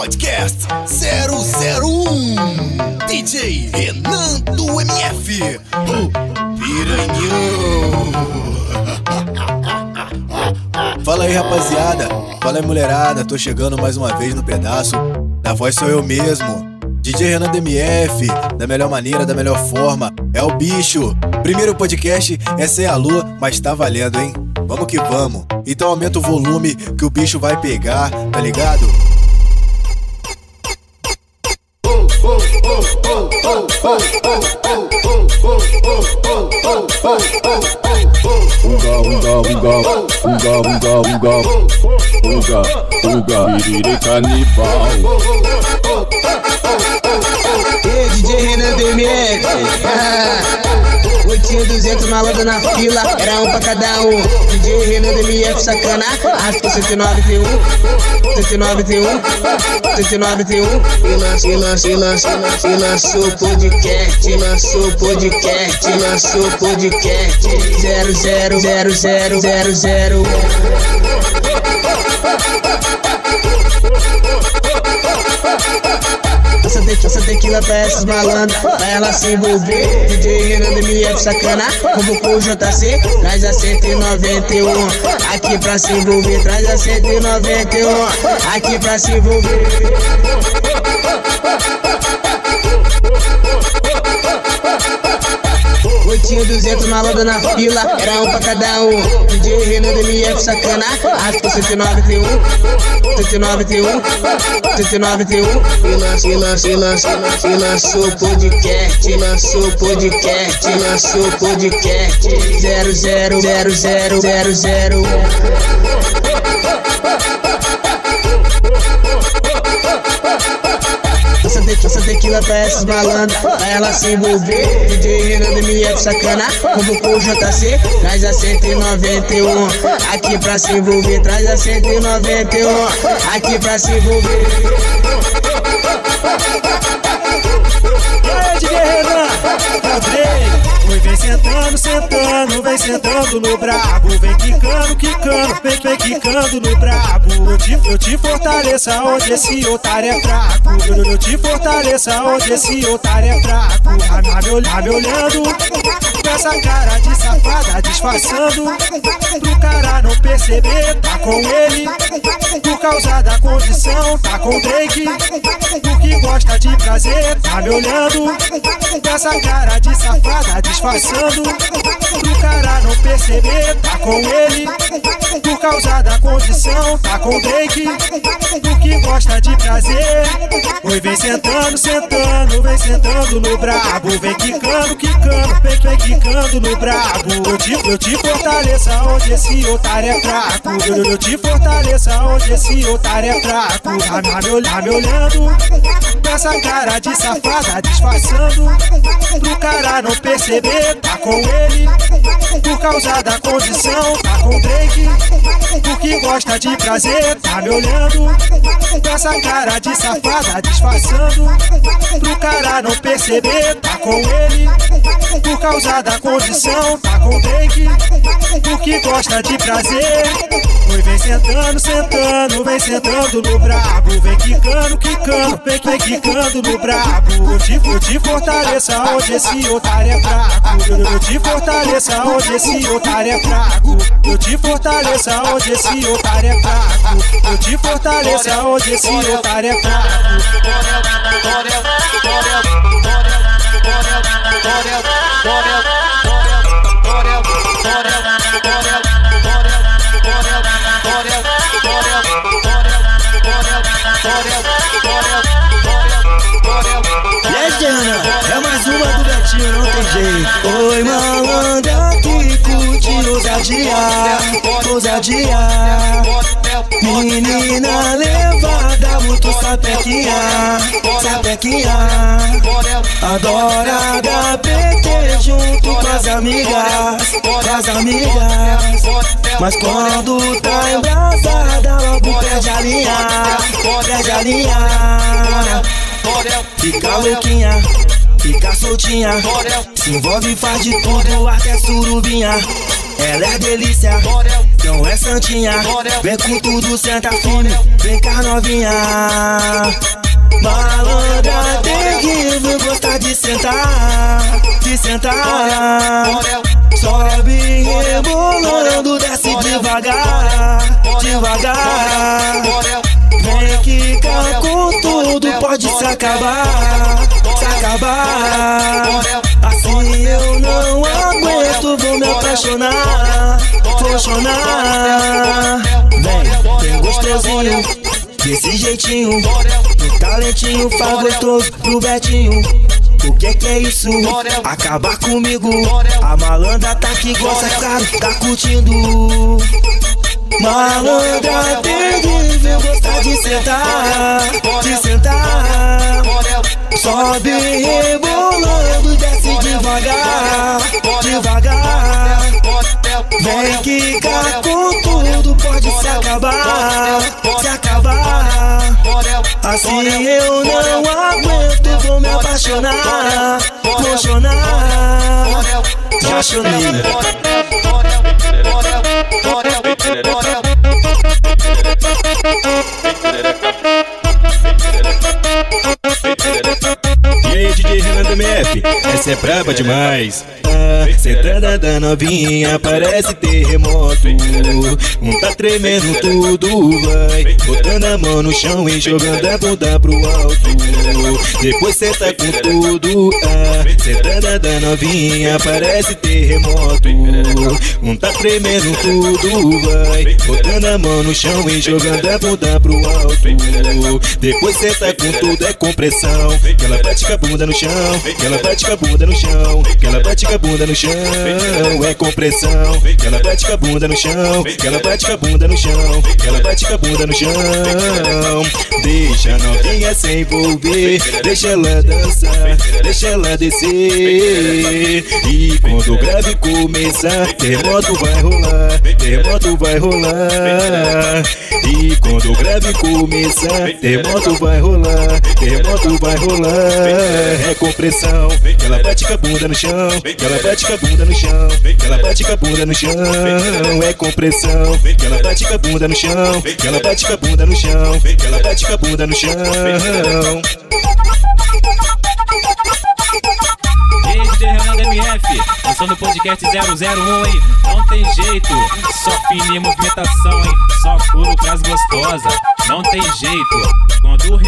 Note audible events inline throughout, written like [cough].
Podcast 001 DJ Renan do MF O Piranhão Fala aí rapaziada, fala aí mulherada, tô chegando mais uma vez no pedaço. Da voz sou eu mesmo. DJ Renan DMF, da melhor maneira, da melhor forma, é o bicho. Primeiro podcast, é a lua, mas tá valendo, hein? Vamos que vamos. Então aumenta o volume que o bicho vai pegar, tá ligado? Piriri canibal Ei, DJ Renan DMX [laughs] tinha 200 malandros na fila, era um pra cada um. DJ Renan DMF sacana, Aspa 109 T1, 109 T1, 109 T1. E lançou, lançou, lançou, lançou, o podcast, lançou podcast, lançou podcast. 000000. Ha essa tequila pra essas malandras, pra ela se envolver. DJ Renan MF sacana, convocou o JC, traz a 191. Aqui pra se envolver, traz a 191. Aqui pra se envolver. Tinha 200 malandros na fila, era um pra cada um. DJ Renan MF sacana, arrasta 191, 191, 191. E lançou, lançou, lançou, e lançou podcast, lançou podcast, lançou podcast. 000000. Pra essas pra ela se envolver. DJ Renan MF sacana, convocou o JC, traz a 191. Aqui pra se envolver, traz a 191. Aqui pra se envolver. Ei, DJ Renan. Oi, vem sentando, sentando, vem sentando no brabo. Vem quicando, quicando, vem, vem quicando no brabo. Eu te, eu te fortaleço onde esse otário é fraco. Eu, eu, te fortaleço onde esse otário é fraco. Tá, tá, me, olh- tá me olhando com essa cara de safada disfarçando. Pro cara não perceber, tá com ele. Por causa da condição, tá com o Drake. Porque gosta de prazer, tá me olhando com essa cara de safada disfarçando. Pro cara não perceber, tá com ele. Por causa da condição, tá com o Drake. Porque gosta de prazer. Oi, vem sentando, sentando, vem sentando no brabo. Vem quicando, quicando, vem, vem quicando no brabo. Eu te, eu te fortaleço onde esse otário é fraco. Eu, eu, te fortaleço onde esse otário é fraco. Tá, tá me, olh- tá me olhando essa cara de safada disfarçando. Cara não perceber, tá com ele. Por causa da condição, tá com Drake. Porque gosta de prazer, tá me olhando com essa cara de safada disfarçando. Pro cara não perceber, tá com ele. Por causa da condição, tá com Drake. Porque gosta de prazer. Vem sentando, sentando, vem sentando no brabo. Vem quicando, quicando, vem, vem quicando no brabo. Eu te, eu te fortaleço onde esse otário é fraco. Eu, eu te fortaleço onde esse otário é fraco. Eu te fortaleço onde esse otário é fraco. Eu te fortaleço onde esse otário é fraco. Oi, malandra que curte ousadia, ousadia. Menina levada, muito sapequinha, sapequinha. Adora dar PT junto com as amigas, com as amigas. Mas quando tá embrasada, logo perde a linha, perde a linha. Fica louquinha, fica soltinha. Se envolve, faz de tudo, até surubinha. Ela é delícia, então essa santinha. Vem com tudo, senta firme. Vem cá, novinha. Malandra terrível, gosta de sentar, de sentar. Sobe rebolando, desce devagar, devagar. Vem quicar com tudo, pode acabar, se acabar. Assim eu não aguento, vou me apaixonar, apaixonar. Vem, vem gostosinho, desse jeitinho. O talentinho faz gostoso pro Betinho. O que que é isso? Acabar comigo. A malandra tá que gosta, claro, tá curtindo. Malandra terrível, gosta de sentar, de sentar. Sobe rebolando, desce devagar, devagar. Vem quicar com tudo, pode se acabar, se acabar. Assim eu não aguento, vou me apaixonar, apaixonar. Chorei. É braba demais. Sentada da novinha, parece terremoto. Um tá tremendo tudo, vai. Botando a mão no chão e jogando a bunda pro alto. Depois senta com tudo, ah. Sentada da novinha, parece terremoto. Um tá tremendo tudo, vai. Botando a mão no chão e jogando a bunda pro alto. Depois senta com tudo, é compressão. Que ela bate com a bunda no chão, que ela bate com a bunda no chão, que ela bate com a bunda no chão, é compressão. Ela bate com a bunda no chão, ela bate com a bunda no chão, ela bate com a bunda no chão. Deixa a novinha se envolver, deixa ela dançar, deixa ela descer. E quando o grave começar, terremoto vai rolar, terremoto vai rolar. E quando o grave começar, terremoto vai rolar, terremoto vai rolar. É compressão, ela bate com a bunda no chão, ela bate com a bunda no chão, que ela bate com a bunda no chão. É compressão, que ela bate com a bunda no chão, que ela bate com a bunda no chão, que ela bate com a bunda no chão. DJ Renan MF, sou no podcast 001, hein? Não tem jeito, só fininha movimentação, hein? Só couro pras gostosa, não tem jeito. Quando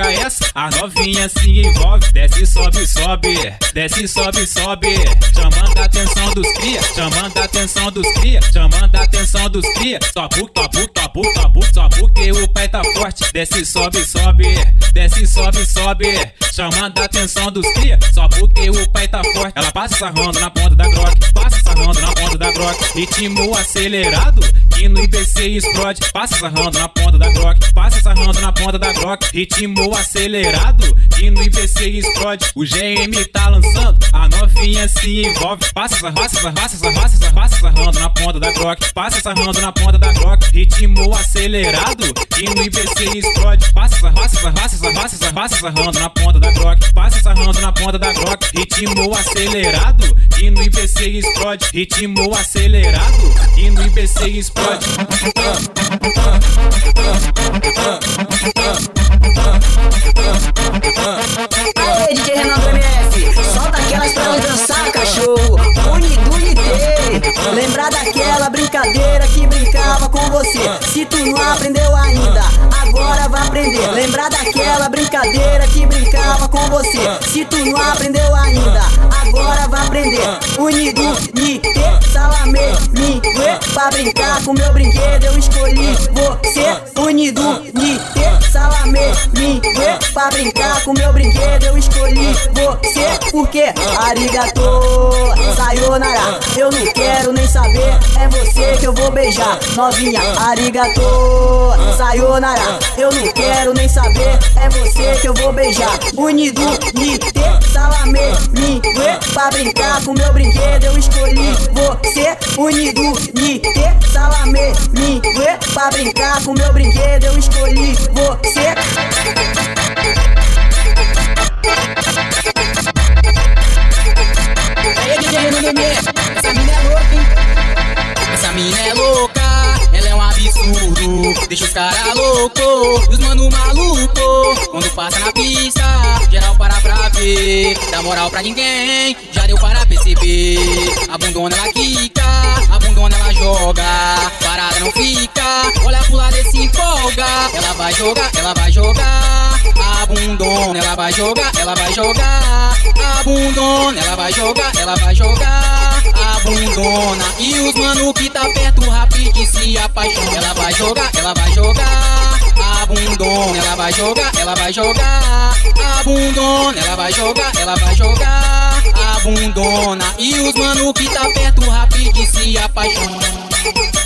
essa, a novinha se envolve. Desce, sobe, sobe, desce, sobe, sobe. Chamando a atenção dos cria, chamando a atenção dos cria, chamando a atenção dos cria. Só porque, só porque, só porque, só porque, só porque o pai tá forte. Desce, sobe, sobe, desce, sobe, sobe. Chamando a atenção dos cria, só porque o pai tá forte. Ela passa sarrando na ponta da groque, passa sarrando na ponta da groque. Ritmo acelerado, que no IBC explode. Passa sarrando na ponta da groque, passa sarrando na ponta da groque. Ritmo acelerado, que no IBC explode. O GM tá lançando, a novinha se envolve. Passa, sarrando, passa, passa, passa, passa sarrando na ponta da groque, passa sarrando na ponta da groque. Ritmo acelerado, que no IBC explode. Passa, passa, passa, sarrando, passa sarrando na ponta da groque, passa sarrando na ponta da groque. Ritmo acelerado, que no IBC explode. Ritmo acelerado, que no IBC explode. Aê, DJ Renan do MF, solta aquelas pra dançar, cachorro. Unidunité, lembrar daquela brincadeira que brincava com você. Se tu não aprendeu ainda, agora vai aprender. Lembrar daquela brincadeira que brincava com você. Se tu não aprendeu ainda, agora vai aprender. Unidunité, salamê, mingue, pra brincar com meu brinquedo eu escolhi você. Unidunité, salamê, mingue, pra brincar com meu brinquedo eu escolhi você. Porque arigato, sayonara, eu não quero nem saber, é você que eu vou beijar. Novinha, arigato, sayonara, eu não quero nem saber, é você que eu vou beijar. Unido, nite, salamê, mingue, pra brincar com meu brinquedo eu escolhi você. Unido, nite, salamê, mingue, pra brincar com meu brinquedo eu escolhi você. Renan do MF, essa mina é louca, hein? Essa mina é louca, é isso, deixa os cara louco, os mano maluco. Quando passa na pista, geral para pra ver. Dá moral pra ninguém, já deu perceber. A bundona ela quica, a bundona ela joga. Parada não fica, olha pro lado e se empolga. Ela vai jogar, ela vai jogar. A bundona ela vai jogar, ela vai jogar. A bundona ela vai jogar, ela vai jogar. A bundona e os mano que tá perto rapidinho se apaixona. Ela vai jogar, ela vai jogar. A bundona ela vai jogar, ela vai jogar. A bundona ela vai jogar, ela vai jogar. E os mano que tá perto rapidinho se apaixona.